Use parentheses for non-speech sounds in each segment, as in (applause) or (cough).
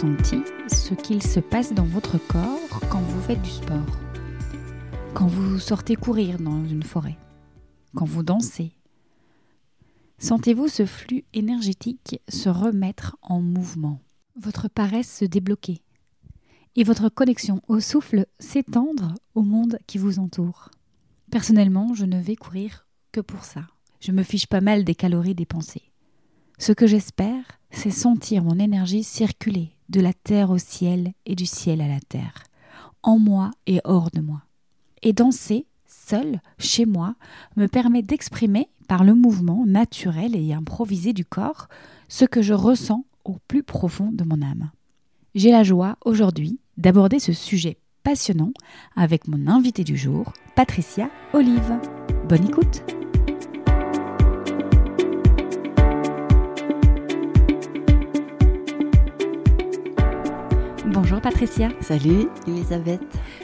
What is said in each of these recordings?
Ressenti ce qu'il se passe dans votre corps quand vous faites du sport. Quand vous sortez courir dans une forêt. Quand vous dansez. Sentez-vous ce flux énergétique se remettre en mouvement, votre paresse se débloquer. Et votre connexion au souffle s'étendre au monde qui vous entoure. Personnellement, je ne vais courir que pour ça. Je me fiche pas mal des calories dépensées. Ce que j'espère, c'est sentir mon énergie circuler de la terre au ciel et du ciel à la terre, en moi et hors de moi. Et danser, seul, chez moi, me permet d'exprimer par le mouvement naturel et improvisé du corps ce que je ressens au plus profond de mon âme. J'ai la joie aujourd'hui d'aborder ce sujet passionnant avec mon invité du jour, Patricia Olive. Bonne écoute Bonjour Patricia. Salut Elisabeth.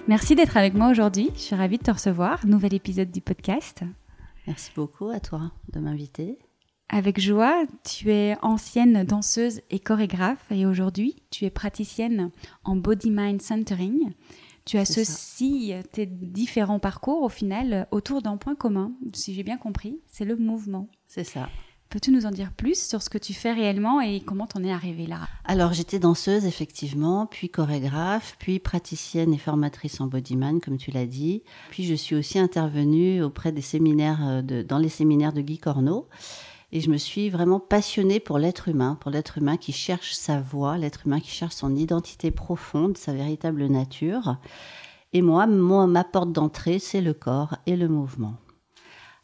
Merci d'être avec moi aujourd'hui. Je suis ravie de te recevoir. Nouvel épisode du podcast. Merci beaucoup à toi de m'inviter. Avec joie, tu es ancienne danseuse et chorégraphe et aujourd'hui tu es praticienne en Body Mind Centering. Tu associes tes différents parcours au final autour d'un point commun, si j'ai bien compris, c'est le mouvement. C'est ça. Peux-tu nous en dire plus sur ce que tu fais réellement et comment t'en es arrivée là? Alors j'étais danseuse effectivement, puis chorégraphe, puis praticienne et formatrice en bodyman comme tu l'as dit. Puis je suis aussi intervenue auprès des séminaires euh, de, dans les séminaires de Guy Corneau. Et je me suis vraiment passionnée pour l'être humain, pour l'être humain qui cherche sa voix, l'être humain qui cherche son identité profonde, sa véritable nature. Et moi, moi ma porte d'entrée, c'est le corps et le mouvement.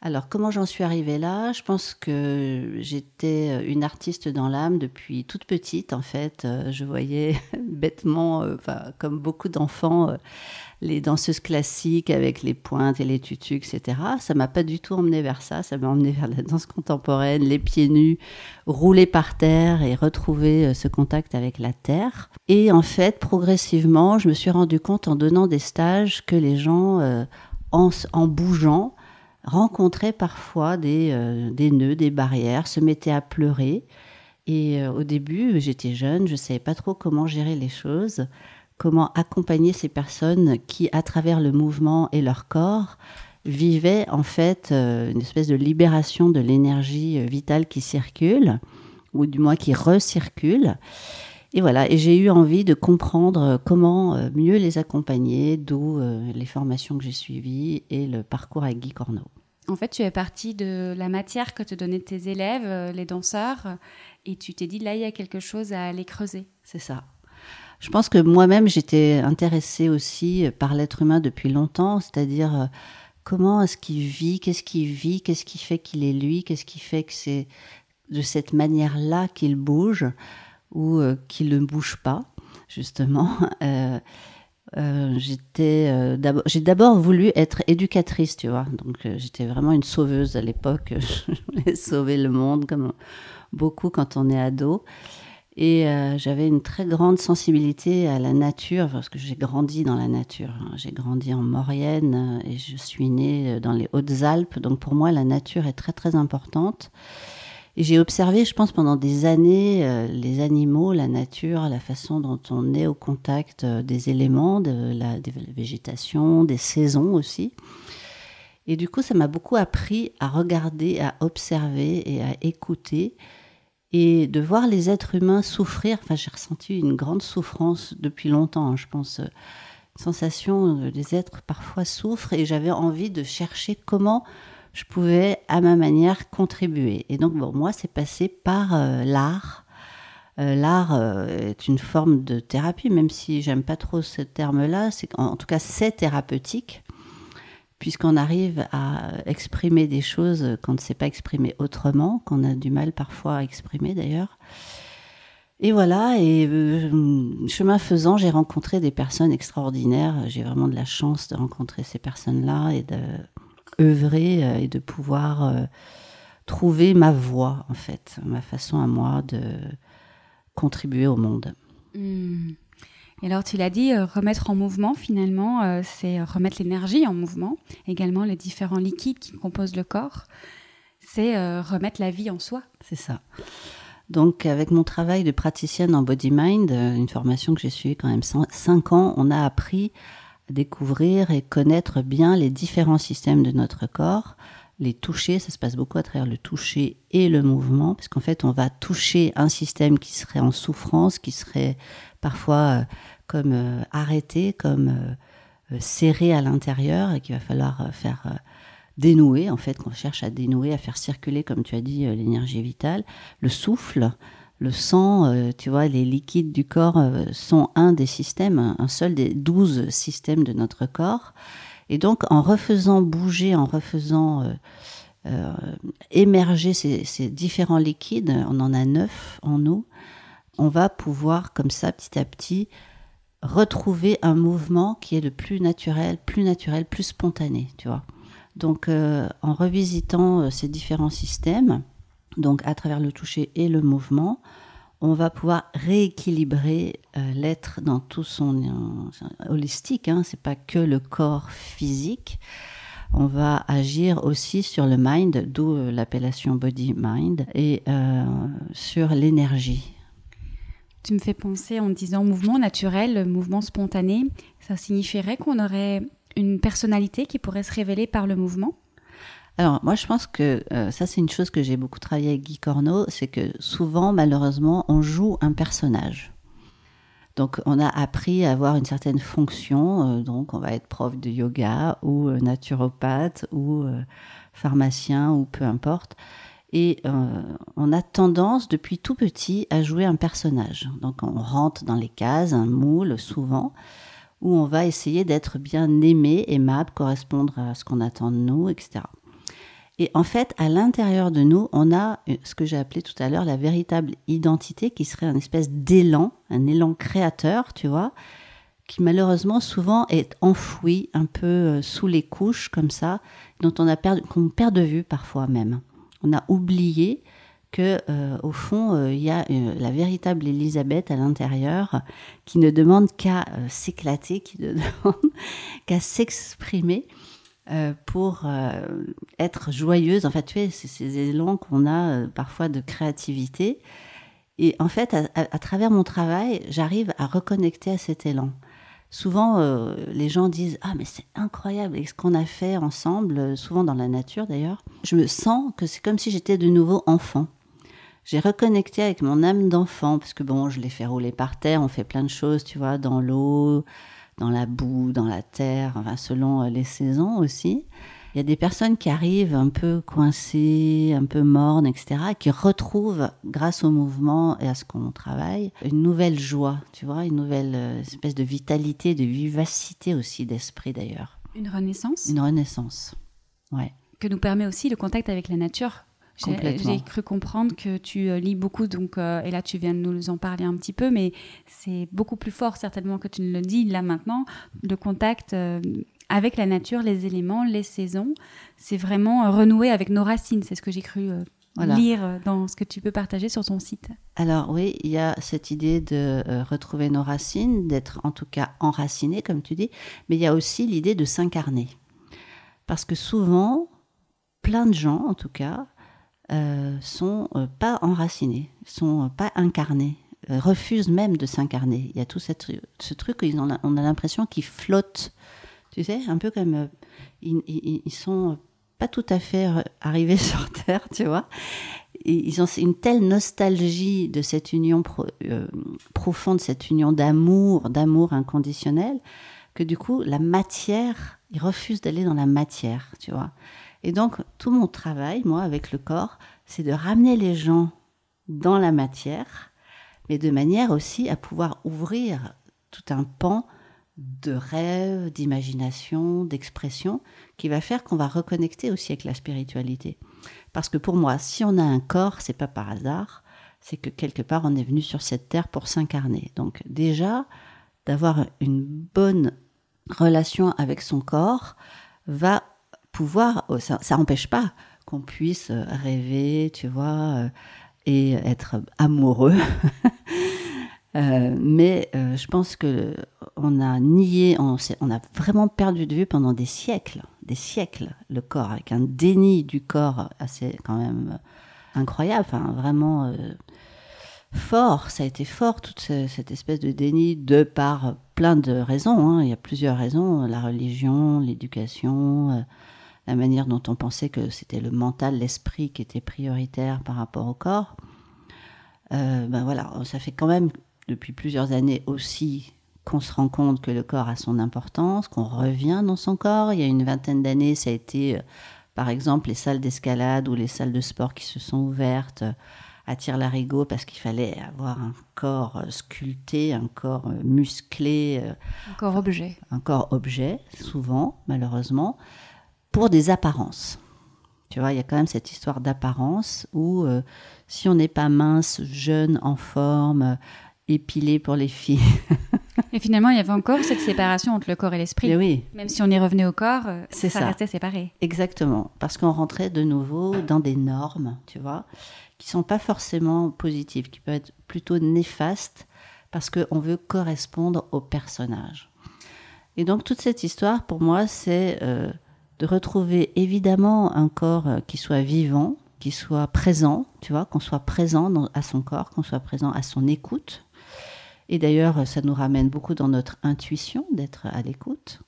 Alors, comment j'en suis arrivée là? Je pense que j'étais une artiste dans l'âme depuis toute petite, en fait. Euh, je voyais (laughs) bêtement, euh, comme beaucoup d'enfants, euh, les danseuses classiques avec les pointes et les tutus, etc. Ça m'a pas du tout emmené vers ça. Ça m'a emmené vers la danse contemporaine, les pieds nus, rouler par terre et retrouver ce contact avec la terre. Et en fait, progressivement, je me suis rendu compte en donnant des stages que les gens, en, en bougeant, rencontrait parfois des, euh, des nœuds, des barrières, se mettait à pleurer. Et euh, au début, j'étais jeune, je ne savais pas trop comment gérer les choses, comment accompagner ces personnes qui, à travers le mouvement et leur corps, vivaient en fait euh, une espèce de libération de l'énergie vitale qui circule, ou du moins qui recircule. Et voilà, et j'ai eu envie de comprendre comment mieux les accompagner, d'où les formations que j'ai suivies et le parcours avec Guy Corneau. En fait, tu es partie de la matière que te donnaient tes élèves, euh, les danseurs, et tu t'es dit là, il y a quelque chose à aller creuser. C'est ça. Je pense que moi-même, j'étais intéressée aussi par l'être humain depuis longtemps, c'est-à-dire euh, comment est-ce qu'il vit, qu'est-ce qu'il vit, qu'est-ce qui fait qu'il est lui, qu'est-ce qui fait que c'est de cette manière-là qu'il bouge ou euh, qu'il ne bouge pas, justement. (laughs) Euh, j'étais euh, j'ai d'abord voulu être éducatrice, tu vois. Donc euh, j'étais vraiment une sauveuse à l'époque. (laughs) je voulais sauver le monde comme beaucoup quand on est ado. Et j'avais une très grande sensibilité à la nature parce que j'ai grandi dans la nature. J'ai grandi en Maurienne et je suis née dans les Hautes-Alpes. Donc pour moi, la nature est très très importante. J'ai observé, je pense, pendant des années, euh, les animaux, la nature, la façon dont on est au contact euh, des éléments, de la, végétation, des saisons aussi. Et du coup, ça m'a beaucoup appris à regarder, à observer et à écouter et de voir les êtres humains souffrir. Enfin, j'ai ressenti une grande souffrance depuis longtemps, hein, je pense. Une sensation, les êtres parfois souffrent et j'avais envie de chercher comment je pouvais à ma manière contribuer. Et donc, bon, moi, c'est passé par euh, l'art, euh, l'art euh, est une forme de thérapie, même si j'aime pas trop ce terme-là. C'est en, tout cas c'est thérapeutique, puisqu'on arrive à exprimer des choses qu'on ne sait pas exprimer autrement, qu'on a du mal parfois à exprimer d'ailleurs. Et voilà, et chemin faisant, j'ai rencontré des personnes extraordinaires. J'ai vraiment de la chance de rencontrer ces personnes-là et de œuvrer et de pouvoir trouver ma voie, en fait, ma façon à moi de contribuer au monde. Hmm. Et alors, tu l'as dit, euh, remettre en mouvement, finalement, euh, c'est remettre l'énergie en mouvement. Également, les différents liquides qui composent le corps, c'est euh, remettre la vie en soi. C'est ça. Donc, avec mon travail de praticienne en body mind, une formation que j'ai suivie quand même 5 ans, on a appris découvrir et connaître bien les différents systèmes de notre corps, les toucher, ça se passe beaucoup à travers le toucher et le mouvement, parce qu'en fait, on va toucher un système qui serait en souffrance, qui serait parfois euh, comme euh, arrêté, comme euh, serré à l'intérieur, et qu'il va falloir faire dénouer, en fait, qu'on cherche à dénouer, à faire circuler, comme tu as dit, l'énergie vitale. Le souffle, le sang, tu vois, les liquides du corps sont un des systèmes, un seul des douze systèmes de notre corps. Et donc, en refaisant bouger, en refaisant euh, euh, émerger ces, différents liquides, on en a neuf en nous, on va pouvoir, comme ça, petit à petit, retrouver un mouvement qui est le plus naturel, plus naturel, plus spontané, tu vois. Donc, euh, en revisitant ces différents systèmes, donc à travers le toucher et le mouvement, on va pouvoir rééquilibrer euh, l'être dans tout son euh, holistique. Hein, c'est pas que le corps physique. On va agir aussi sur le mind, d'où euh, l'appellation body mind, et sur l'énergie. Tu me fais penser en disant mouvement naturel, mouvement spontané. Ça signifierait qu'on aurait une personnalité qui pourrait se révéler par le mouvement? Alors moi je pense que euh, ça c'est une chose que j'ai beaucoup travaillé avec Guy Corneau, c'est que souvent malheureusement on joue un personnage. Donc on a appris à avoir une certaine fonction, euh, donc on va être prof de yoga ou euh, naturopathe ou pharmacien ou peu importe. Et on a tendance depuis tout petit à jouer un personnage. Donc on rentre dans les cases, un moule souvent, où on va essayer d'être bien aimé, aimable, correspondre à ce qu'on attend de nous, etc. Et en fait, à l'intérieur de nous, on a ce que j'ai appelé tout à l'heure la véritable identité qui serait un espèce d'élan, un élan créateur, tu vois, qui malheureusement souvent est enfoui un peu euh, sous les couches comme ça, dont on a perdu, qu'on perd de vue parfois même. On a oublié que euh, au fond euh, il y a la véritable Elisabeth à l'intérieur qui ne demande qu'à s'éclater, qui ne (laughs) demande qu'à s'exprimer euh, pour euh, être joyeuse. En fait, tu sais, c'est ces élans qu'on a euh, parfois de créativité. Et en fait, à, travers mon travail, j'arrive à reconnecter à cet élan. Souvent, les gens disent Ah, mais c'est incroyable, et ce qu'on a fait ensemble, souvent dans la nature d'ailleurs, je me sens que c'est comme si j'étais de nouveau enfant. J'ai reconnecté avec mon âme d'enfant, parce que bon, je l'ai fait rouler par terre, on fait plein de choses, tu vois, dans l'eau, dans la boue, dans la terre, enfin, selon euh, les saisons aussi. Il y a des personnes qui arrivent un peu coincées, un peu mornes, etc., qui retrouvent, grâce au mouvement et à ce qu'on travaille, une nouvelle joie, tu vois, une nouvelle euh, espèce de vitalité, de vivacité aussi d'esprit d'ailleurs. Une renaissance? Une renaissance, ouais. Que nous permet aussi le contact avec la nature j'ai cru comprendre que tu euh, lis beaucoup, donc, euh, et là tu viens de nous en parler un petit peu, mais c'est beaucoup plus fort certainement que tu ne le dis là maintenant, le contact euh, avec la nature, les éléments, les saisons. C'est vraiment renouer avec nos racines, c'est ce que j'ai cru lire dans ce que tu peux partager sur ton site. Alors oui, il y a cette idée de retrouver nos racines, d'être en tout cas enraciné, comme tu dis, mais il y a aussi l'idée de s'incarner. Parce que souvent, plein de gens, en tout cas, euh, sont euh, pas enracinés, sont pas incarnés, euh, refusent même de s'incarner. Il y a tout cette, ce truc, ils on a l'impression qu'ils flottent, tu sais, un peu comme ils, ils, sont pas tout à fait arrivés (laughs) sur Terre, tu vois. ils ont une telle nostalgie de cette union profonde, cette union d'amour, d'amour inconditionnel, que du coup, la matière, ils refusent d'aller dans la matière, tu vois. Et donc, tout mon travail, moi, avec le corps, c'est de ramener les gens dans la matière, mais de manière aussi à pouvoir ouvrir tout un pan de rêve, d'imagination, d'expression, qui va faire qu'on va reconnecter aussi avec la spiritualité. Parce que pour moi, si on a un corps, c'est pas par hasard, c'est que quelque part on est venu sur cette terre pour s'incarner. Donc déjà, d'avoir une bonne relation avec son corps va pouvoir, oh, ça n'empêche pas qu'on puisse rêver, tu vois, euh, et être amoureux. (laughs) Euh, mais euh, je pense que on a nié, on, a vraiment perdu de vue pendant des siècles, des siècles, le corps, avec un déni du corps assez quand même incroyable, vraiment fort. Ça a été fort toute cette espèce de déni de par plein de raisons. Hein. Il y a plusieurs raisons la religion, l'éducation la manière dont on pensait que c'était le mental, l'esprit qui était prioritaire par rapport au corps. Euh, ben voilà, ça fait quand même depuis plusieurs années aussi qu'on se rend compte que le corps a son importance, qu'on revient dans son corps. Il y a une vingtaine d'années, ça a été, euh, par exemple, les salles d'escalade ou les salles de sport qui se sont ouvertes euh, à tire-larigot parce qu'il fallait avoir un corps sculpté, un corps musclé. Un corps objet. Un corps objet, souvent, malheureusement pour des apparences. Tu vois, il y a quand même cette histoire d'apparence où euh, si on n'est pas mince, jeune, en forme, euh, épilé pour les filles. et finalement, il y avait encore cette séparation entre le corps et l'esprit. Oui. Même si on y revenait au corps, euh, ça, ça, restait séparé. Exactement. Parce qu'on rentrait de nouveau dans des normes, tu vois, qui sont pas forcément positives, qui peuvent être plutôt néfastes parce qu'on veut correspondre au personnage. Et donc, toute cette histoire, pour moi, c'est de retrouver évidemment un corps euh, qui soit vivant, qui soit présent, tu vois, qu'on soit présent à son corps, qu'on soit présent à son écoute. Et d'ailleurs, ça nous ramène beaucoup dans notre intuition d'être à l'écoute.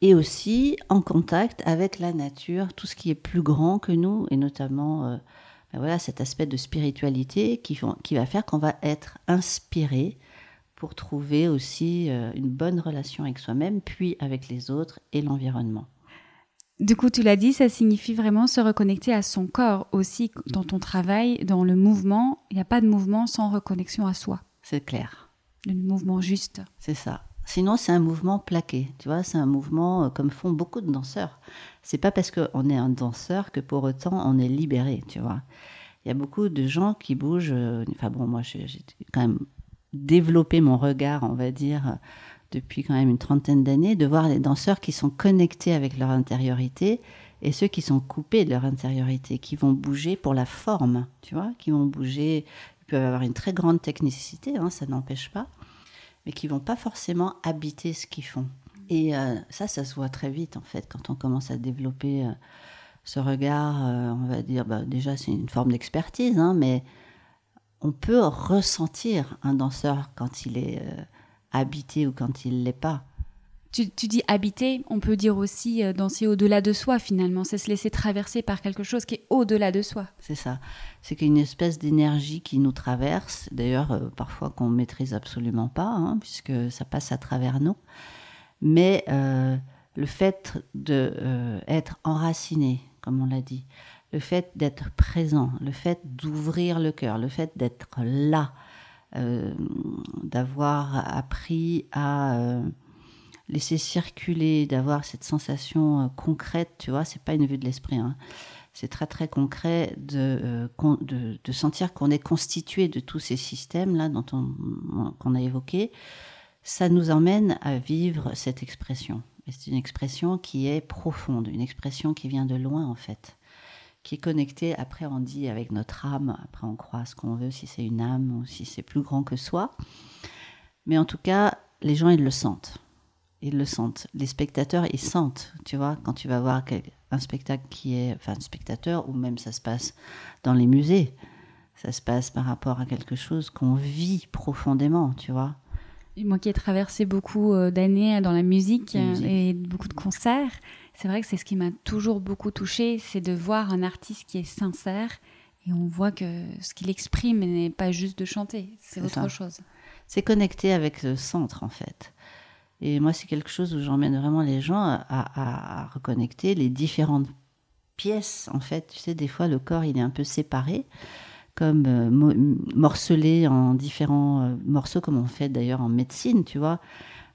Et aussi en contact avec la nature, tout ce qui est plus grand que nous, et notamment euh, ben voilà, cet aspect de spiritualité qui, va faire qu'on va être inspiré pour trouver aussi euh, une bonne relation avec soi-même, puis avec les autres et l'environnement. Du coup, tu l'as dit, ça signifie vraiment se reconnecter à son corps aussi dans ton travail, dans le mouvement. Il n'y a pas de mouvement sans reconnexion à soi. C'est clair. Le mouvement juste. C'est ça. Sinon, c'est un mouvement plaqué. Tu vois, c'est un mouvement euh, comme font beaucoup de danseurs. C'est pas parce qu'on est un danseur que pour autant on est libéré. Tu vois, il y a beaucoup de gens qui bougent. Euh, enfin bon, moi, j'ai quand même développé mon regard, on va dire depuis quand même une trentaine d'années, de voir les danseurs qui sont connectés avec leur intériorité et ceux qui sont coupés de leur intériorité, qui vont bouger pour la forme, tu vois, qui vont bouger, ils peuvent avoir une très grande technicité, hein, ça n'empêche pas, mais qui vont pas forcément habiter ce qu'ils font. Et euh, ça, ça se voit très vite en fait quand on commence à développer euh, ce regard. Euh, on va dire, bah, déjà c'est une forme d'expertise, hein, mais on peut ressentir un danseur quand il est habiter ou quand il l'est pas. Tu, dis habiter, on peut dire aussi euh, danser au-delà de soi finalement, c'est se laisser traverser par quelque chose qui est au-delà de soi. C'est ça, c'est qu'il y a une espèce d'énergie qui nous traverse, d'ailleurs euh, parfois qu'on maîtrise absolument pas, hein, puisque ça passe à travers nous. Mais euh, le fait d'être enraciné, comme on l'a dit, le fait d'être présent, le fait d'ouvrir le cœur, le fait d'être là, d'avoir appris à euh, laisser circuler, d'avoir cette sensation euh, concrète, tu vois, c'est pas une vue de l'esprit, hein. c'est très très concret de, de, sentir qu'on est constitué de tous ces systèmes là dont on, qu'on a évoqué. Ça nous emmène à vivre cette expression. c'est une expression qui est profonde, une expression qui vient de loin en fait qui est connecté, après on dit avec notre âme, après on croit ce qu'on veut, si c'est une âme ou si c'est plus grand que soi. Mais en tout cas, les gens, ils le sentent. Ils le sentent. Les spectateurs, ils sentent, tu vois, quand tu vas voir un spectacle qui est, enfin, un spectateur, ou même ça se passe dans les musées, ça se passe par rapport à quelque chose qu'on vit profondément, tu vois. moi qui ai traversé beaucoup euh, d'années dans la musique, et beaucoup de concerts, c'est vrai que c'est ce qui m'a toujours beaucoup touché, c'est de voir un artiste qui est sincère et on voit que ce qu'il exprime n'est pas juste de chanter, c'est autre chose. C'est connecté avec le centre en fait. Et moi, c'est quelque chose où j'emmène vraiment les gens à, reconnecter les différentes pièces. En fait, tu sais, des fois, le corps, il est un peu séparé. comme morcelés en différents morceaux, comme on fait d'ailleurs en médecine, tu vois.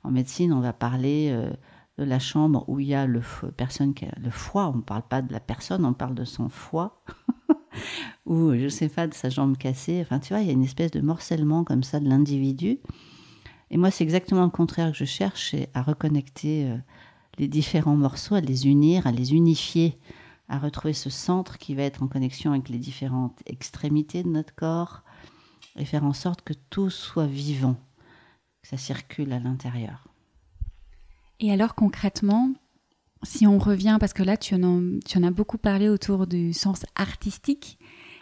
En médecine, on va parler de la chambre où il y a le, personne a le foie. On ne parle pas de la personne, on parle de son foie. (laughs) ou je sais pas, de sa jambe cassée. Enfin, tu vois, il y a une espèce de morcellement comme ça de l'individu. Et moi, c'est exactement le contraire que je cherche, c'est à reconnecter euh, les différents morceaux, à les unir, à les unifier, à retrouver ce centre qui va être en connexion avec les différentes extrémités de notre corps et faire en sorte que tout soit vivant, que ça circule à l'intérieur. Et alors concrètement, si on revient, parce que là tu en, as, beaucoup parlé autour du sens artistique,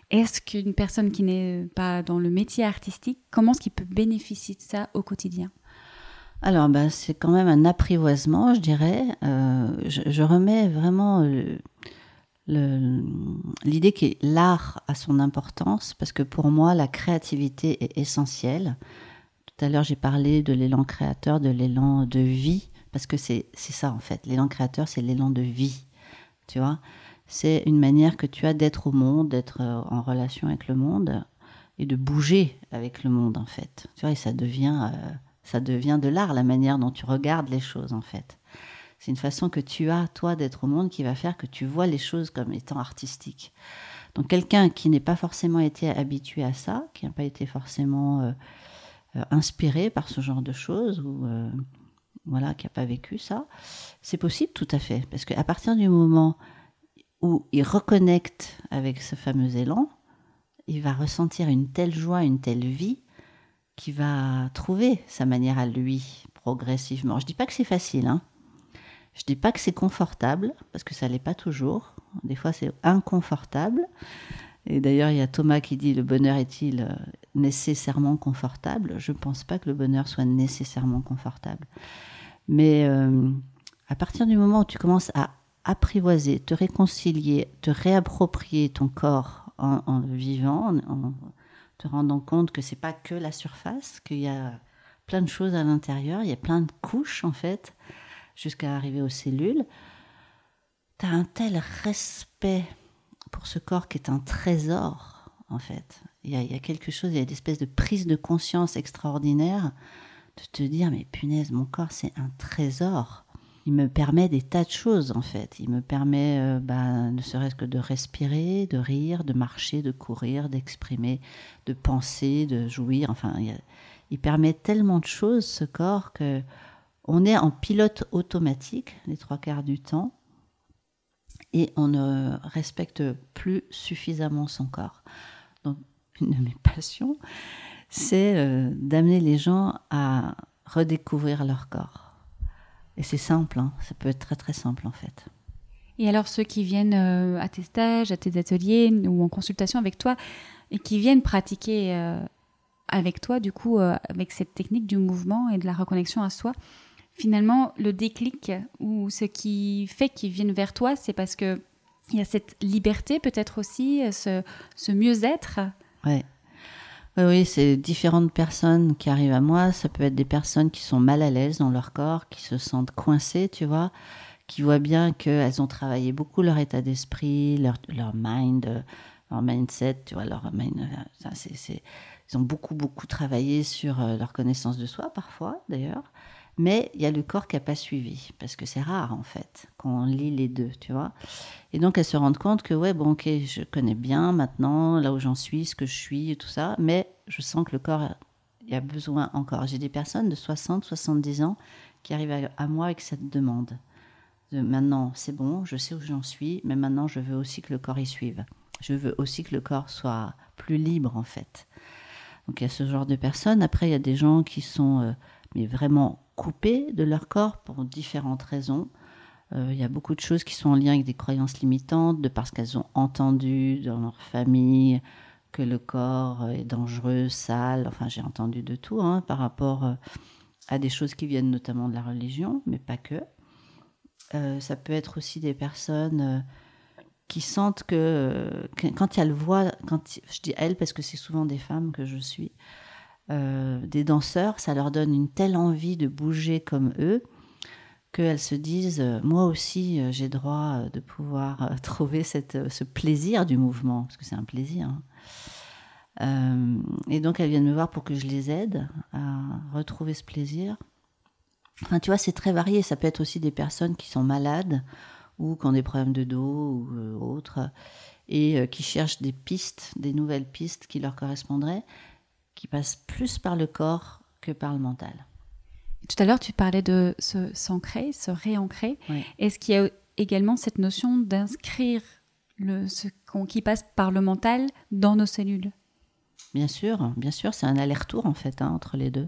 est-ce qu'une personne qui n'est pas dans le métier artistique, comment est-ce qu'il peut bénéficier de ça au quotidien? Alors, bah, c'est quand même un apprivoisement, je dirais. Euh, je, remets vraiment l'idée que l'art a son importance, parce que pour moi, la créativité est essentielle. Tout à l'heure, j'ai parlé de l'élan créateur, de l'élan de vie. Parce que c'est ça en fait. L'élan créateur, c'est l'élan de vie. Tu vois C'est une manière que tu as d'être au monde, d'être euh, en relation avec le monde et de bouger avec le monde en fait. Tu vois, et ça devient, euh, ça devient de l'art, la manière dont tu regardes les choses en fait. C'est une façon que tu as, toi, d'être au monde qui va faire que tu vois les choses comme étant artistiques. Donc quelqu'un qui n'est pas forcément été habitué à ça, qui n'a pas été forcément euh, inspiré par ce genre de choses, ou voilà, qui n'a pas vécu ça, c'est possible tout à fait. Parce qu'à partir du moment où il reconnecte avec ce fameux élan, il va ressentir une telle joie, une telle vie, qu'il va trouver sa manière à lui progressivement. Je ne dis pas que c'est facile, hein. Je dis pas que c'est confortable, parce que ça l'est pas toujours. Des fois, c'est inconfortable. Et d'ailleurs, il y a Thomas qui dit le bonheur est-il euh, nécessairement confortable Je ne pense pas que le bonheur soit nécessairement confortable. Mais euh, à partir du moment où tu commences à apprivoiser, te réconcilier, te réapproprier ton corps en, le vivant, en, te rendant compte que c'est pas que la surface, qu'il y a plein de choses à l'intérieur, il y a plein de couches en fait, jusqu'à arriver aux cellules, tu as un tel respect pour ce corps qui est un trésor en fait. Il y, a, il quelque chose, il y a une espèce de prise de conscience extraordinaire de te dire mais punaise, mon corps c'est un trésor. Il me permet des tas de choses en fait. Il me permet euh, bah, ne serait-ce que de respirer, de rire, de marcher, de courir, d'exprimer, de penser, de jouir. Enfin, il, permet tellement de choses ce corps que on est en pilote automatique les trois quarts du temps et on ne respecte plus suffisamment son corps. Une de mes passions, c'est euh, d'amener les gens à redécouvrir leur corps. Et c'est simple, hein. ça peut être très très simple en fait. Et alors ceux qui viennent euh, à tes stages, à tes ateliers ou en consultation avec toi et qui viennent pratiquer euh, avec toi, du coup, avec cette technique du mouvement et de la reconnexion à soi, finalement, le déclic ou ce qui fait qu'ils viennent vers toi, c'est parce que il y a cette liberté peut-être aussi, ce mieux-être. Ouais. Oui, oui, c'est différentes personnes qui arrivent à moi. Ça peut être des personnes qui sont mal à l'aise dans leur corps, qui se sentent coincées, tu vois, qui voient bien qu'elles ont travaillé beaucoup leur état d'esprit, leur, leur mind, leur mindset, tu vois, leur mind. Euh, c'est, ils ont beaucoup, beaucoup travaillé sur euh, leur connaissance de soi, parfois, d'ailleurs. Mais il y a le corps qui n'a pas suivi, parce que c'est rare en fait, qu'on lit les deux, tu vois. Et donc elles se rendent compte que, ouais, bon, ok, je connais bien maintenant, là où j'en suis, ce que je suis, et tout ça, mais je sens que le corps, il y a besoin encore. J'ai des personnes de 60, 70 ans qui arrivent à, moi avec cette demande. De maintenant, c'est bon, je sais où j'en suis, mais maintenant je veux aussi que le corps y suive. Je veux aussi que le corps soit plus libre en fait. Donc il y a ce genre de personnes. Après, il y a des gens qui sont euh, mais vraiment coupés de leur corps pour différentes raisons. Euh, il y a beaucoup de choses qui sont en lien avec des croyances limitantes, de parce qu'elles ont entendu dans leur famille que le corps est dangereux, sale. Enfin, j'ai entendu de tout hein, par rapport euh, à des choses qui viennent notamment de la religion, mais pas que. Euh, ça peut être aussi des personnes qui sentent que, quand elles voient, quand je dis elles parce que c'est souvent des femmes que je suis, des danseurs, ça leur donne une telle envie de bouger comme eux qu'elles se disent euh, moi aussi euh, j'ai droit de pouvoir (laughs) trouver cette, ce plaisir du mouvement parce que c'est un plaisir Euh, et donc, elles viennent me voir pour que je les aide à retrouver ce plaisir. Enfin, tu vois, c'est très varié. Ça peut être aussi des personnes qui sont malades ou qui ont des problèmes de dos ou euh, autres et euh, qui cherchent des pistes, des nouvelles pistes qui leur correspondraient, qui passent plus par le corps que par le mental. Tout à l'heure, tu parlais de se s'ancrer, se réancrer. Est-ce qu'il y a également cette notion d'inscrire ce qui passe par le mental dans nos cellules? Bien sûr, bien sûr, c'est un aller-retour en fait hein, entre les deux.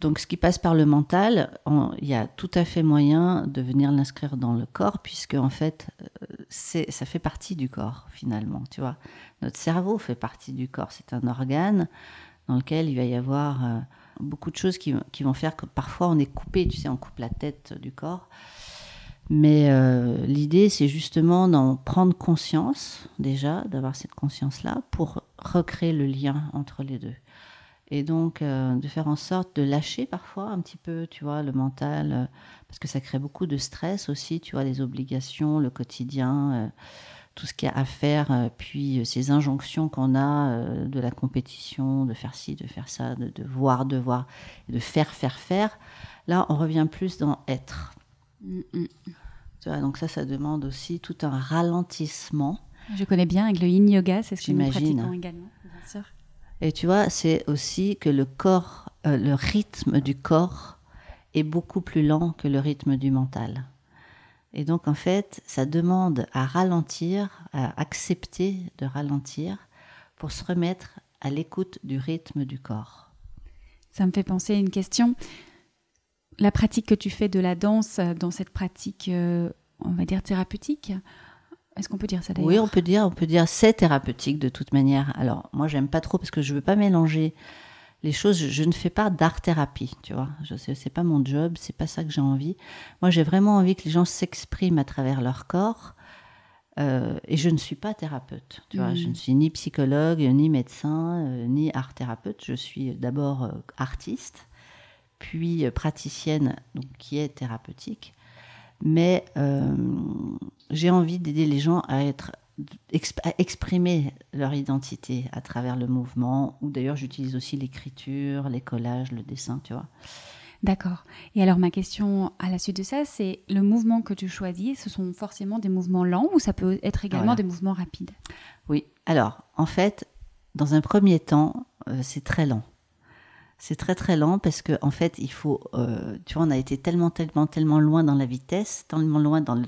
Donc ce qui passe par le mental, il y a tout à fait moyen de venir l'inscrire dans le corps, puisque en fait, euh, ça fait partie du corps finalement. Tu vois, notre cerveau fait partie du corps. C'est un organe dans lequel il va y avoir euh, beaucoup de choses qui, qui, vont faire que parfois on est coupé. Tu sais, on coupe la tête du corps. Mais euh, l'idée, c'est justement d'en prendre conscience déjà, d'avoir cette conscience-là pour recréer le lien entre les deux. Et donc, euh, de faire en sorte de lâcher parfois un petit peu, tu vois, le mental, parce que ça crée beaucoup de stress aussi, tu vois, les obligations, le quotidien, tout ce qu'il y a à faire, puis ces injonctions qu'on a de la compétition, de faire ci, de faire ça, de, de voir, de voir, de faire, faire, faire. Là, on revient plus dans être. Mm, mm. Tu vois, donc ça, ça demande aussi tout un ralentissement. Je connais bien avec le yin yoga, c'est ce que nous pratiquons également, bien sûr. Et tu vois, c'est aussi que le corps, euh, le rythme du corps est beaucoup plus lent que le rythme du mental. Et donc, en fait, ça demande à ralentir, à accepter de ralentir pour se remettre à l'écoute du rythme du corps. Ça me fait penser à une question. La pratique que tu fais de la danse dans cette pratique, euh, on va dire thérapeutique, est-ce qu'on peut dire ça d'ailleurs? Oui, on peut dire, on peut dire c'est thérapeutique de toute manière. Alors moi, j'aime pas trop parce que je veux pas mélanger les choses. Je, ne fais pas d'art thérapie, tu vois. Je sais, c'est pas mon job, c'est pas ça que j'ai envie. Moi, j'ai vraiment envie que les gens s'expriment à travers leur corps. Euh, et je ne suis pas thérapeute, tu vois. Je ne hmm. suis ni psychologue, ni médecin, euh, ni art thérapeute. Je suis d'abord euh, artiste, puis praticienne, donc qui est thérapeutique mais j'ai envie d'aider les gens à être exprimer leur identité à travers le mouvement, ou d'ailleurs j'utilise aussi l'écriture, les collages, le dessin, tu vois. D'accord. Et alors ma question à la suite de ça, c'est le mouvement que tu choisis, ce sont forcément des mouvements lents ou ça peut être également des mouvements rapides? Oui. Alors, en fait, dans un premier temps, euh, c'est très lent c'est très très lent parce que en fait il faut euh, tu vois on a été tellement tellement tellement loin dans la vitesse tellement loin dans le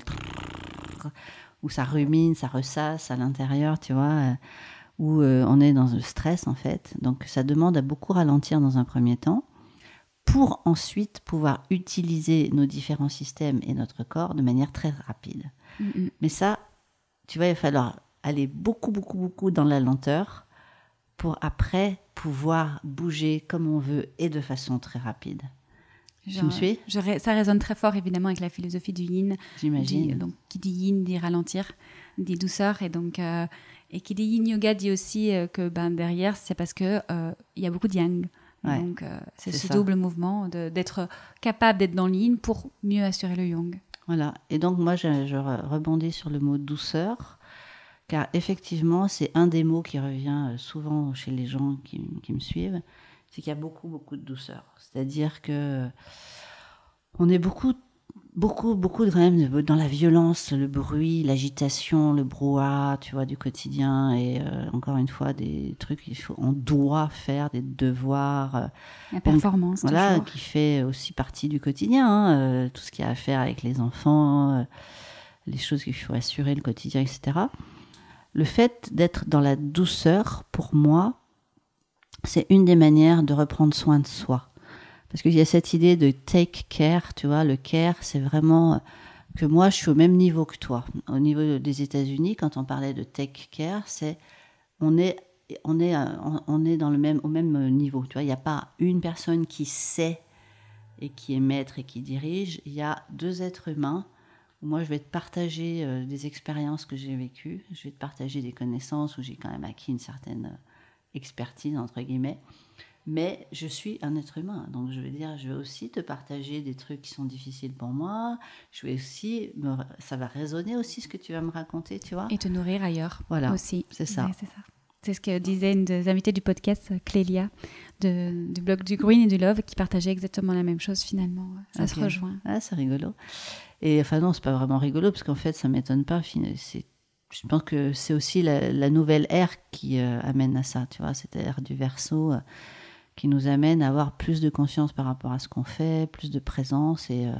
où ça rumine ça ressasse à l'intérieur tu vois euh, où euh, on est dans le stress en fait donc ça demande à beaucoup ralentir dans un premier temps pour ensuite pouvoir utiliser nos différents systèmes et notre corps de manière très rapide mm-hmm. mais ça tu vois il va falloir aller beaucoup beaucoup beaucoup dans la lenteur pour après pouvoir bouger comme on veut et de façon très rapide. Tu me suis? Ça résonne très fort évidemment avec la philosophie du yin. J'imagine. Donc qui dit yin dit ralentir, dit douceur et donc euh, et qui dit yin yoga dit aussi euh, que ben derrière c'est parce que euh, y a beaucoup de yang. donc c'est ce double mouvement d'être capable d'être dans le yin pour mieux assurer le yang. Voilà. Et donc moi je, je rebondis sur le mot douceur car effectivement, c'est un des mots qui revient euh, souvent chez les gens qui, me suivent, c'est qu'il y a beaucoup, beaucoup de douceur. C'est-à-dire que on est beaucoup, beaucoup, beaucoup de, quand même dans la violence, le bruit, l'agitation, le brouhaha, tu vois, du quotidien. Et euh, encore une fois, des trucs qu'il faut, on doit faire, des devoirs. Euh, la performance. voilà, qui fait aussi partie du quotidien. Hein, tout ce qu'il y a à faire avec les enfants, les choses qu'il faut assurer, le quotidien, etc le fait d'être dans la douceur, pour moi, c'est une des manières de reprendre soin de soi. Parce qu'il y a cette idée de take care, tu vois, le care, c'est vraiment que moi, je suis au même niveau que toi. Au niveau des États-Unis, quand on parlait de take care, c'est on est on est on est dans le même au même niveau. Tu vois, il n'y a pas une personne qui sait et qui est maître et qui dirige. Il y a deux êtres humains moi, je vais te partager euh, des expériences que j'ai vécues, je vais te partager des connaissances où j'ai quand même acquis une certaine euh, expertise, entre guillemets. Mais je suis un être humain, donc je veux dire, je vais aussi te partager des trucs qui sont difficiles pour moi. Je vais aussi, ça va résonner aussi ce que tu vas me raconter, tu vois. Et te nourrir ailleurs. Voilà, aussi. C'est ça. c'est ça. C'est ce que disait une des invitées du podcast, Clélia, de, du blog du Green et du Love, qui partageait exactement la même chose finalement. Ça se rejoint. Ah, c'est rigolo. Et enfin, non, c'est pas vraiment rigolo, parce qu'en fait, ça m'étonne pas. Je pense que c'est aussi la, nouvelle ère qui euh, amène à ça, tu vois, cette ère du verso euh, qui nous amène à avoir plus de conscience par rapport à ce qu'on fait, plus de présence. Et euh,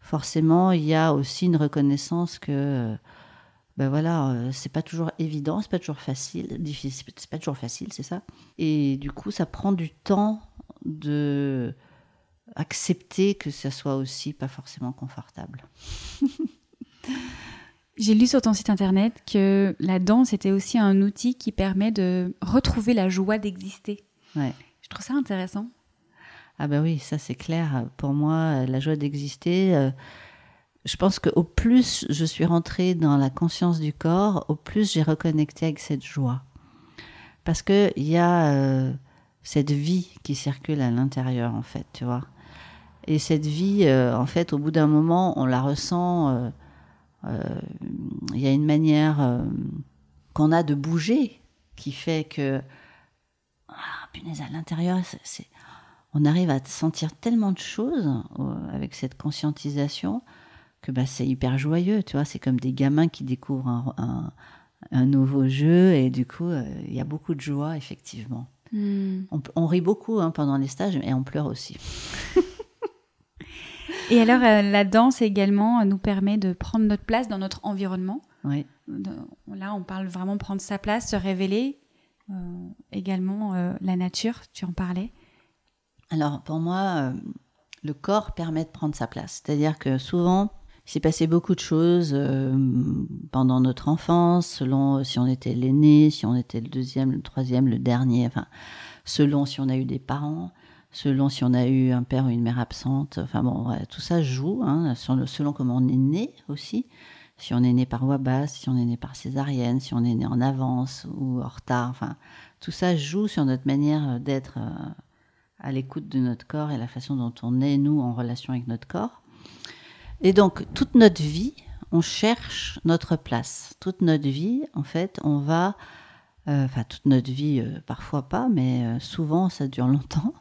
forcément, il y a aussi une reconnaissance que ben voilà, c'est pas toujours évident, c'est pas toujours facile, difficile, c'est pas toujours facile, c'est ça. Et du coup, ça prend du temps de accepter que ça soit aussi pas forcément confortable. (laughs) J'ai lu sur ton site internet que la danse était aussi un outil qui permet de retrouver la joie d'exister. Ouais. Je trouve ça intéressant. Ah ben oui, ça c'est clair. Pour moi, la joie d'exister, euh, je pense qu'au plus je suis rentrée dans la conscience du corps, au plus j'ai reconnecté avec cette joie. Parce qu'il y a euh, cette vie qui circule à l'intérieur, en fait, tu vois. Et cette vie, euh, en fait, au bout d'un moment, on la ressent. Euh, euh, il y a une manière qu'on a de bouger qui fait que, ah, punaise, à l'intérieur, c'est, on arrive à sentir tellement de choses avec cette conscientisation que bah, c'est hyper joyeux, tu vois. C'est comme des gamins qui découvrent un, un, nouveau jeu et du coup, il y a beaucoup de joie, effectivement. Hmm. On, rit beaucoup hein, pendant les stages et on pleure aussi. (laughs) Et alors, euh, la danse également nous permet de prendre notre place dans notre environnement. Oui. là, on parle vraiment prendre sa place, se révéler. Euh, également, euh, la nature, tu en parlais. Alors, pour moi, le corps permet de prendre sa place. C'est-à-dire que souvent, il s'est passé beaucoup de choses pendant notre enfance, selon si on était l'aîné, si on était le deuxième, le troisième, le dernier, enfin, selon si on a eu des parents selon si on a eu un père ou une mère absente. Enfin bon, tout ça joue, hein, selon comment on est né aussi. Si on est né par voie basse, si on est né par césarienne, si on est né en avance ou en retard. Enfin, tout ça joue sur notre manière d'être euh, à l'écoute de notre corps et la façon dont on est, nous, en relation avec notre corps. Et donc, toute notre vie, on cherche notre place. Toute notre vie, en fait, on va enfin toute notre vie, euh, parfois pas, mais euh, souvent ça dure longtemps,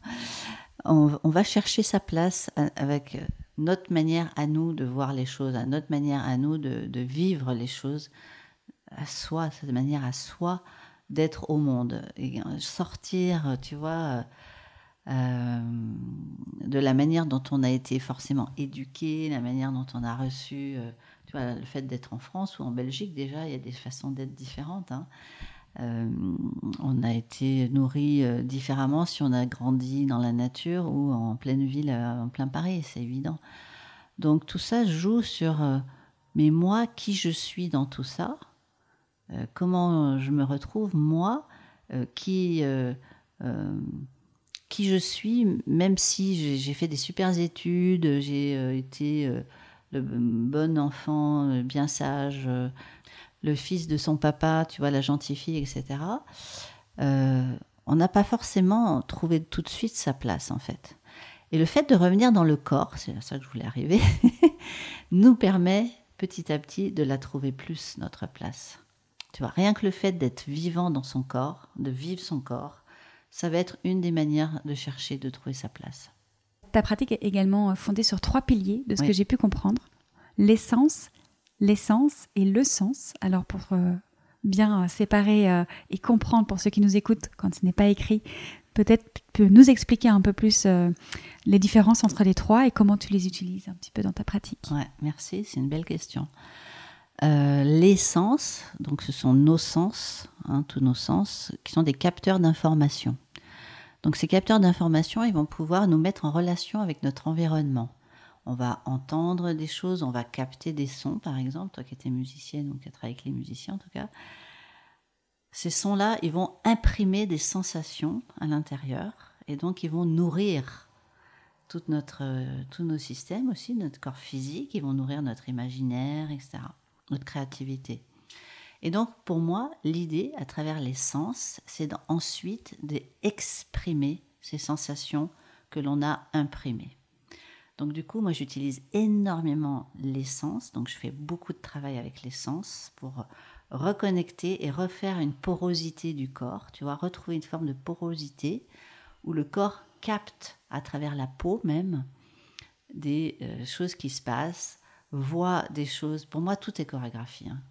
on, va chercher sa place avec notre manière à nous de voir les choses, à notre manière à nous de, vivre les choses, à soi, cette manière à soi d'être au monde. Et sortir, tu vois, de la manière dont on a été forcément éduqué, la manière dont on a reçu, tu vois, le fait d'être en France ou en Belgique, déjà, il y a des façons d'être différentes. Hein. Euh, on a été nourri euh, différemment si on a grandi dans la nature ou en pleine ville, euh, en plein Paris, c'est évident. Donc tout ça joue sur, mais moi, qui je suis dans tout ça Comment je me retrouve, moi, qui, qui je suis, même si j'ai fait des super études, j'ai été le bon enfant, bien sage, le fils de son papa, tu vois, la gentille fille, etc. Euh, on n'a pas forcément trouvé tout de suite sa place, en fait. Et le fait de revenir dans le corps, c'est à ça que je voulais arriver, (laughs) nous permet petit à petit de la trouver plus, notre place. Tu vois, rien que le fait d'être vivant dans son corps, de vivre son corps, ça va être une des manières de chercher, de trouver sa place. Ta pratique est également fondée sur trois piliers, de ce que j'ai pu comprendre. L'essence, l'essence et le sens. Alors pour euh, bien séparer euh, et comprendre pour ceux qui nous écoutent quand ce n'est pas écrit, peut-être peux nous expliquer un peu plus euh, les différences entre les trois et comment tu les utilises un petit peu dans ta pratique. Ouais, merci, c'est une belle question. L'essence, donc ce sont nos sens, hein, tous nos sens, qui sont des capteurs d'information. Donc ces capteurs d'information, ils vont pouvoir nous mettre en relation avec notre environnement on va entendre des choses, on va capter des sons, par exemple, toi qui étais musicienne ou qui as travaillé avec les musiciens en tout cas. Ces sons-là, ils vont imprimer des sensations à l'intérieur et donc ils vont nourrir notre, tous nos systèmes aussi, notre corps physique, ils vont nourrir notre imaginaire, etc., notre créativité. Et donc, pour moi, l'idée, à travers les sens, c'est ensuite d'exprimer ces sensations que l'on a imprimées. Donc du coup, moi j'utilise énormément l'essence, donc je fais beaucoup de travail avec l'essence pour reconnecter et refaire une porosité du corps, tu vois, retrouver une forme de porosité où le corps capte à travers la peau même des euh, choses qui se passent, voit des choses. Pour moi, tout est chorégraphie. hein.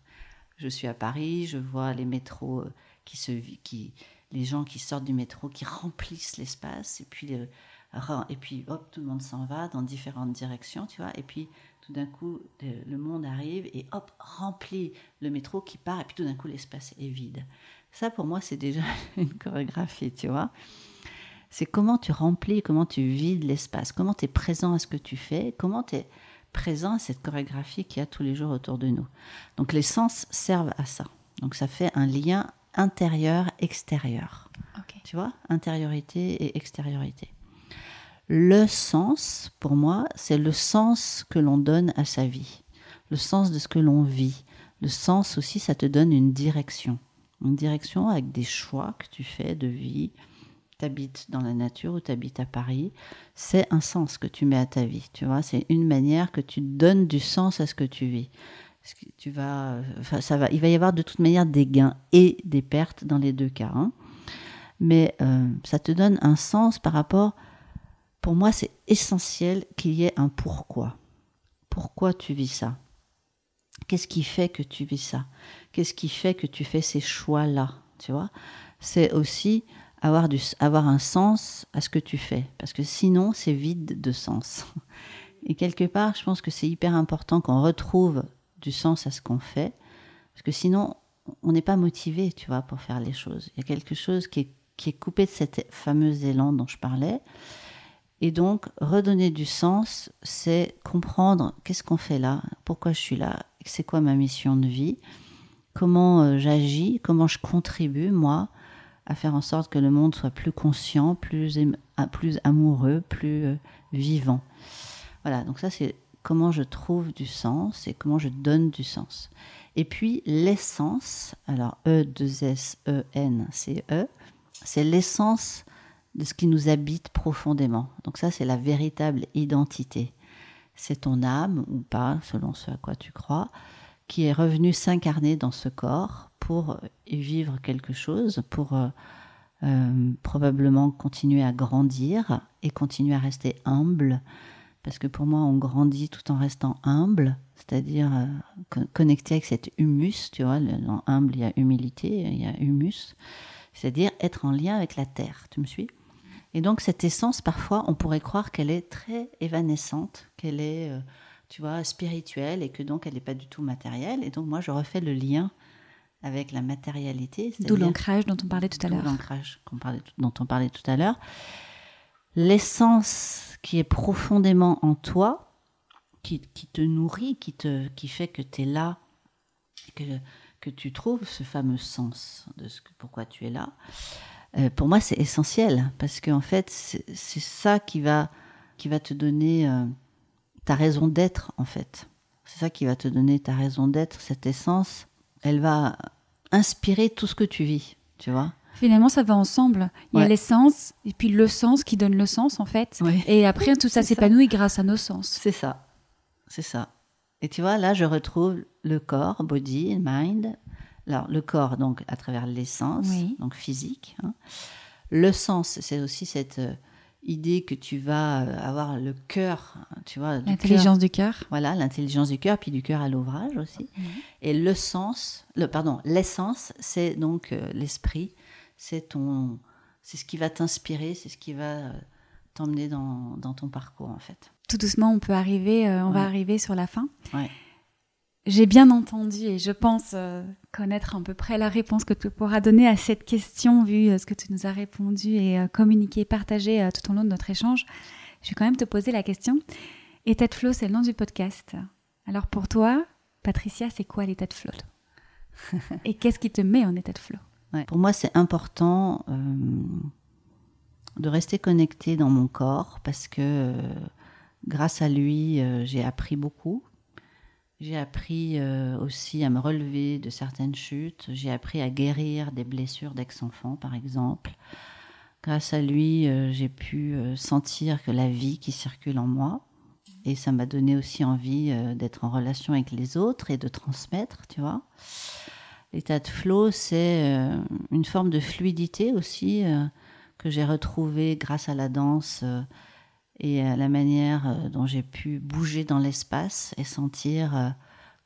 Je suis à Paris, je vois les métros euh, qui se, qui, les gens qui sortent du métro, qui remplissent l'espace, et puis ren- et puis hop, tout le monde s'en va dans différentes directions, tu vois. Et puis tout d'un coup, le, monde arrive et hop, remplit le métro qui part, et puis tout d'un coup, l'espace est vide. Ça, pour moi, c'est déjà (laughs) une chorégraphie, tu vois. C'est comment tu remplis, comment tu vides l'espace, comment tu es présent à ce que tu fais, comment tu es présent à cette chorégraphie qu'il y a tous les jours autour de nous. Donc les sens servent à ça. Donc ça fait un lien intérieur-extérieur. Tu vois? Intériorité et extériorité. Le sens, pour moi, c'est le sens que l'on donne à sa vie, le sens de ce que l'on vit. Le sens aussi, ça te donne une direction. Une direction avec des choix que tu fais de vie. Tu habites dans la nature ou tu habites à Paris. C'est un sens que tu mets à ta vie. Tu vois, c'est une manière que tu donnes du sens à ce que tu vis. Tu vas, ça va, il va y avoir de toute manière des gains et des pertes dans les deux cas. hein. Mais euh, ça te donne un sens par rapport. Pour moi, c'est essentiel qu'il y ait un pourquoi. Pourquoi tu vis ça? Qu'est-ce qui fait que tu vis ça? Qu'est-ce qui fait que tu fais ces choix-là? Tu vois? C'est aussi avoir, du, avoir un sens à ce que tu fais. Parce que sinon, c'est vide de sens. Et quelque part, je pense que c'est hyper important qu'on retrouve du sens à ce qu'on fait. Parce que sinon, on n'est pas motivé, tu vois, pour faire les choses. Il y a quelque chose qui est, qui est coupé de cet fameux élan dont je parlais. Et donc, redonner du sens, c'est comprendre qu'est-ce qu'on fait là, pourquoi je suis là, c'est quoi ma mission de vie, comment euh, j'agis, comment je contribue, moi, à faire en sorte que le monde soit plus conscient, plus, ah, amoureux, plus euh, vivant. Voilà, donc ça, c'est comment je trouve du sens et comment je donne du sens. Et puis, l'essence, alors E, 2 S, E, N, C, E, c'est l'essence de ce qui nous habite profondément. Donc ça, c'est la véritable identité. C'est ton âme, ou pas, selon ce à quoi tu crois, qui est revenue s'incarner dans ce corps pour vivre quelque chose, pour euh, euh, probablement continuer à grandir et continuer à rester humble. Parce que pour moi, on grandit tout en restant humble, c'est-à-dire euh, co- connecté avec cet humus, tu vois, dans humble, il y a humilité, il y a humus, c'est-à-dire être en lien avec la terre, tu me suis? Et donc cette essence, parfois, on pourrait croire qu'elle est très évanescente, qu'elle est, euh, tu vois, spirituelle et que donc elle n'est pas du tout matérielle. Et donc moi, je refais le lien avec la matérialité. D'où l'ancrage dont on parlait tout à D'où l'heure. l'ancrage dont on parlait tout à l'heure. L'essence qui est profondément en toi, qui, qui te nourrit, qui, te, qui fait que tu es là, que, que tu trouves ce fameux sens de ce que, pourquoi tu es là, euh, pour moi, c'est essentiel parce qu'en fait, c'est ça qui va, qui va te donner euh, ta raison d'être, en fait. C'est ça qui va te donner ta raison d'être, cette essence. Elle va inspirer tout ce que tu vis, tu vois. Finalement, ça va ensemble. Il y a l'essence et puis le sens qui donne le sens, en fait. Ouais. Et après, tout ça. s'épanouit grâce à nos sens. C'est ça. C'est ça. Et tu vois, là, je retrouve le corps, body, mind. Alors, le corps, donc, à travers l'essence, Oui. donc physique. hein. Le sens, c'est aussi cette euh, idée que tu vas euh, avoir le cœur, tu vois. L'intelligence du cœur. Voilà, l'intelligence du cœur, puis du cœur à l'ouvrage aussi. Et le sens, le, pardon, l'essence, c'est donc euh, l'esprit, c'est ton, c'est ce qui va t'inspirer, c'est ce qui va t'emmener dans, dans ton parcours, en fait. Tout doucement, on peut arriver, euh, on va arriver sur la fin. Ouais. J'ai bien entendu et je pense euh, connaître à peu près la réponse que tu pourras donner à cette question vu euh, ce que tu nous as répondu et euh, communiqué, partagé euh, tout au long de notre échange. Je vais quand même te poser la question. État de flow, c'est le nom du podcast. Alors pour toi, Patricia, c'est quoi l'état de flow Et qu'est-ce qui te met en état de flow Ouais. Pour moi, c'est important de rester connecté dans mon corps parce que grâce à lui, j'ai appris beaucoup. J'ai appris euh, aussi à me relever de certaines chutes. J'ai appris à guérir des blessures d'ex-enfants, par exemple. Grâce à lui, euh, j'ai pu euh, sentir que la vie qui circule en moi. Et ça m'a donné aussi envie d'être en relation avec les autres et de transmettre, tu vois. L'état de flow, c'est une forme de fluidité aussi que j'ai retrouvée grâce à la danse et la manière dont j'ai pu bouger dans l'espace et sentir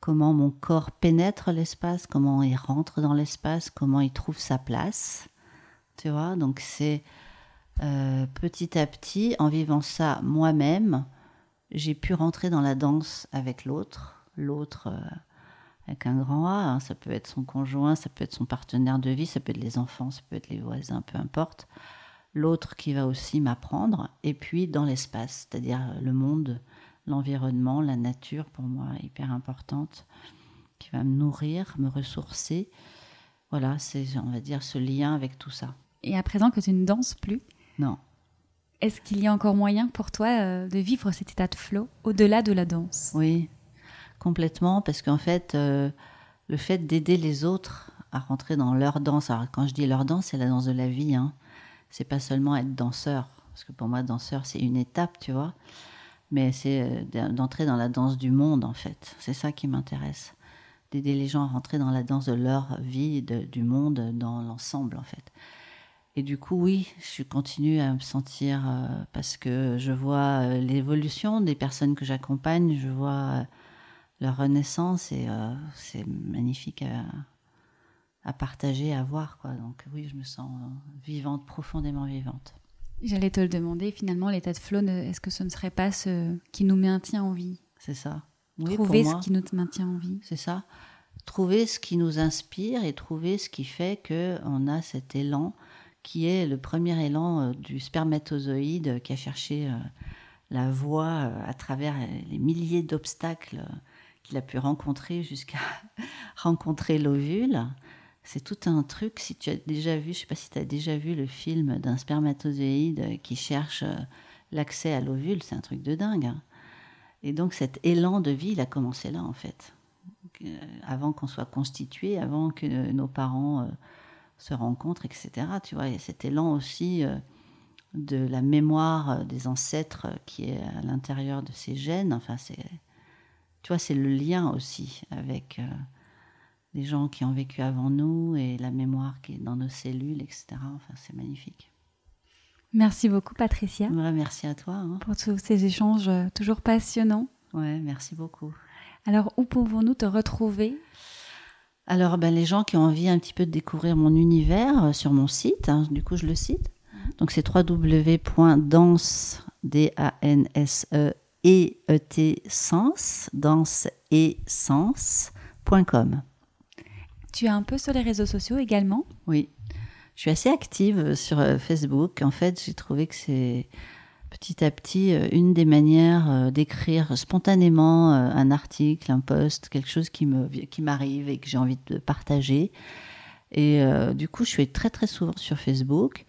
comment mon corps pénètre l'espace, comment il rentre dans l'espace, comment il trouve sa place. Tu vois, donc c'est petit à petit, en vivant ça moi-même, j'ai pu rentrer dans la danse avec l'autre, l'autre avec un grand A. Hein. Ça peut être son conjoint, ça peut être son partenaire de vie, ça peut être les enfants, ça peut être les voisins, peu importe. L'autre qui va aussi m'apprendre. Et puis dans l'espace, c'est-à-dire le monde, l'environnement, la nature, pour moi, hyper importante, qui va me nourrir, me ressourcer. Voilà, c'est, on va dire, ce lien avec tout ça. Et à présent que tu ne danses plus Non. Est-ce qu'il y a encore moyen pour toi euh, de vivre cet état de flow au-delà de la danse? Oui, complètement, parce qu'en fait, euh, le fait d'aider les autres à rentrer dans leur danse, alors quand je dis leur danse, c'est la danse de la vie, hein. C'est pas seulement être danseur, parce que pour moi, danseur, c'est une étape, tu vois, mais c'est euh, d'entrer dans la danse du monde, en fait. C'est ça qui m'intéresse, d'aider les gens à rentrer dans la danse de leur vie, du monde, dans l'ensemble, en fait. Et du coup, oui, je continue à me sentir, euh, parce que je vois l'évolution des personnes que j'accompagne, je vois leur renaissance et euh, c'est magnifique partager, à voir. Quoi. Donc oui, je me sens vivante, profondément vivante. J'allais te le demander, finalement, l'état de flow, est-ce que ce ne serait pas ce qui nous maintient en vie? C'est ça. trouver ce qui nous maintient en vie. C'est ça. Trouver ce qui nous inspire et trouver ce qui fait qu'on a cet élan qui est le premier élan euh, du spermatozoïde qui a cherché euh, la voie à travers les milliers d'obstacles qu'il a pu rencontrer jusqu'à (laughs) rencontrer l'ovule. C'est tout un truc. Si tu as déjà vu, je sais pas si tu as déjà vu le film d'un spermatozoïde qui cherche euh, l'accès à l'ovule, c'est un truc de dingue. Hein. Et donc cet élan de vie, il a commencé là en fait. Euh, avant qu'on soit constitué, avant que nos parents euh, se rencontrent, etc. Tu vois, il y a cet élan aussi de la mémoire des ancêtres qui est à l'intérieur de ces gènes. Enfin, c'est tu vois, c'est le lien aussi avec les gens qui ont vécu avant nous et la mémoire qui est dans nos cellules, etc. Enfin, c'est magnifique. Merci beaucoup, Patricia. merci à toi. Hein. Pour tous ces échanges euh, toujours passionnants. Ouais, merci beaucoup. Alors, où pouvons-nous te retrouver? Alors, ben, les gens qui ont envie un petit peu de découvrir mon univers euh, sur mon site, hein, du coup, je le cite. Mhm. Donc, c'est www.danse, D-A-N-S-E, et sens, danse et sens.com. Tu es un peu sur les réseaux sociaux également? Oui, je suis assez active sur euh, Facebook. En fait, j'ai trouvé que c'est petit à petit euh, une des manières euh, d'écrire spontanément un article, un post, quelque chose qui me qui m'arrive et que j'ai envie de partager. Et du coup, je suis très très souvent sur Facebook,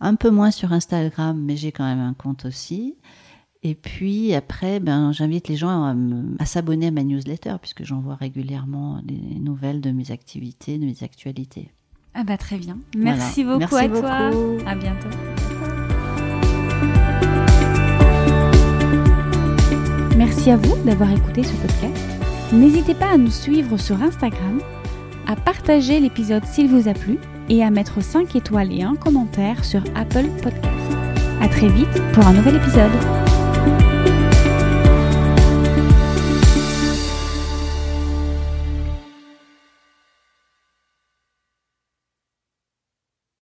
un peu moins sur Instagram, mais j'ai quand même un compte aussi. Et puis après, ben, j'invite les gens à, s'abonner à ma newsletter, puisque j'envoie régulièrement des nouvelles de mes activités, de mes actualités. Ah bah très bien. Merci beaucoup à toi. À bientôt. Merci à vous d'avoir écouté ce podcast. N'hésitez pas à nous suivre sur Instagram, à partager l'épisode s'il vous a plu et à mettre 5 étoiles et un commentaire sur Apple Podcast. À très vite pour un nouvel épisode.